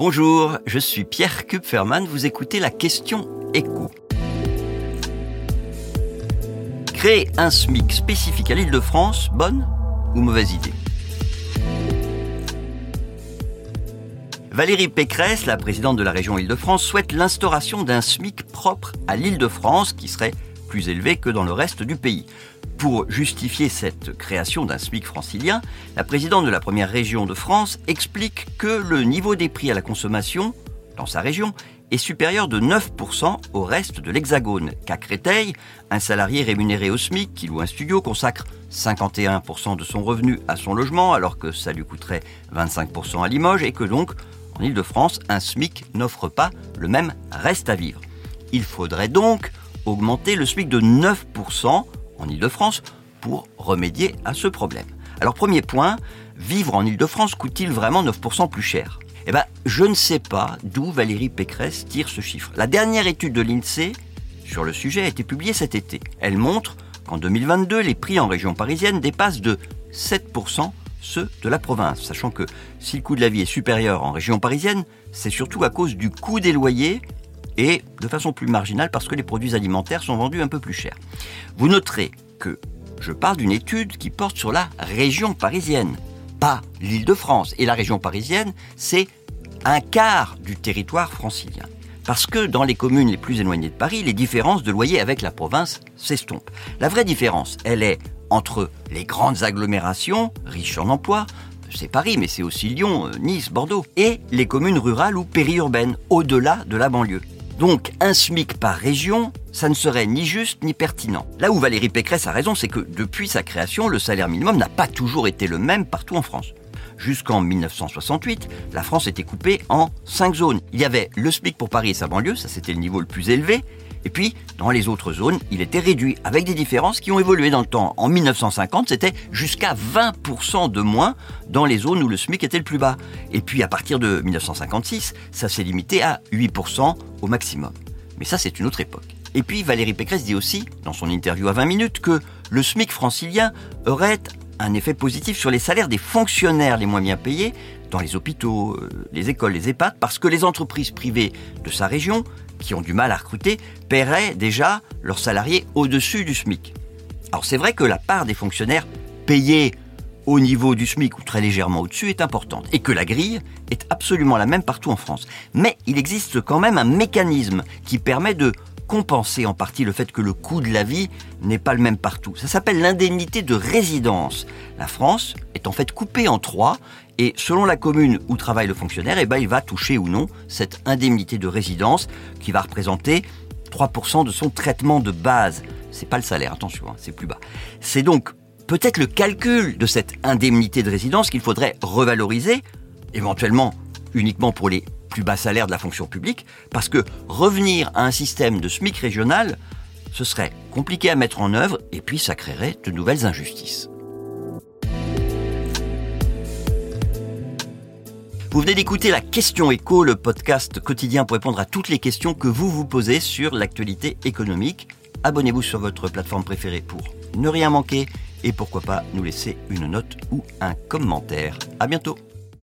Bonjour, je suis Pierre Kupferman, vous écoutez la question écho. Créer un SMIC spécifique à l'île de France, bonne ou mauvaise idée? Valérie Pécresse, la présidente de la région Île-de-France, souhaite l'instauration d'un SMIC propre à l'île de France qui serait plus élevé que dans le reste du pays. Pour justifier cette création d'un SMIC francilien, la présidente de la première région de France explique que le niveau des prix à la consommation dans sa région est supérieur de 9% au reste de l'Hexagone. Qu'à Créteil, un salarié rémunéré au SMIC qui loue un studio consacre 51% de son revenu à son logement alors que ça lui coûterait 25% à Limoges et que donc, en Ile-de-France, un SMIC n'offre pas le même reste à vivre. Il faudrait donc augmenter le SMIC de 9% en Ile-de-France pour remédier à ce problème. Alors premier point, vivre en Ile-de-France coûte-t-il vraiment 9% plus cher? Eh bien, je ne sais pas d'où Valérie Pécresse tire ce chiffre. La dernière étude de l'INSEE sur le sujet a été publiée cet été. Elle montre qu'en 2022, les prix en région parisienne dépassent de 7% ceux de la province, sachant que si le coût de la vie est supérieur en région parisienne, c'est surtout à cause du coût des loyers et de façon plus marginale parce que les produits alimentaires sont vendus un peu plus cher. Vous noterez que je parle d'une étude qui porte sur la région parisienne, pas l'île de France. Et la région parisienne, c'est un quart du territoire francilien. Parce que dans les communes les plus éloignées de Paris, les différences de loyer avec la province s'estompent. La vraie différence, elle est entre les grandes agglomérations, riches en emplois, c'est Paris, mais c'est aussi Lyon, Nice, Bordeaux, et les communes rurales ou périurbaines, au-delà de la banlieue. Donc un SMIC par région, ça ne serait ni juste ni pertinent. Là où Valérie Pécresse a raison, c'est que depuis sa création, le salaire minimum n'a pas toujours été le même partout en France. Jusqu'en 1968, la France était coupée en cinq zones. Il y avait le SMIC pour Paris et sa banlieue, ça c'était le niveau le plus élevé, et puis, dans les autres zones, il était réduit, avec des différences qui ont évolué dans le temps. En 1950, c'était jusqu'à 20% de moins dans les zones où le SMIC était le plus bas. Et puis, à partir de 1956, ça s'est limité à 8% au maximum. Mais ça, c'est une autre époque. Et puis, Valérie Pécresse dit aussi, dans son interview à 20 minutes, que le SMIC francilien aurait un effet positif sur les salaires des fonctionnaires les moins bien payés dans les hôpitaux, euh, les écoles, les EHPAD, parce que les entreprises privées de sa région qui ont du mal à recruter paieraient déjà leurs salariés au-dessus du SMIC. Alors c'est vrai que la part des fonctionnaires payés au niveau du SMIC ou très légèrement au-dessus est importante et que la grille est absolument la même partout en France. Mais il existe quand même un mécanisme qui permet de compenser en partie le fait que le coût de la vie n'est pas le même partout. Ça s'appelle l'indemnité de résidence. La France est en fait coupée en trois et selon la commune où travaille le fonctionnaire, eh ben, il va toucher ou non cette indemnité de résidence qui va représenter 3% de son traitement de base. C'est pas le salaire, attention, hein, c'est plus bas. C'est donc peut-être le calcul de cette indemnité de résidence qu'il faudrait revaloriser, éventuellement uniquement pour les plus bas salaire de la fonction publique, parce que revenir à un système de SMIC régional, ce serait compliqué à mettre en œuvre et puis ça créerait de nouvelles injustices. Vous venez d'écouter la question écho, le podcast quotidien pour répondre à toutes les questions que vous vous posez sur l'actualité économique. Abonnez-vous sur votre plateforme préférée pour ne rien manquer et pourquoi pas nous laisser une note ou un commentaire. À bientôt.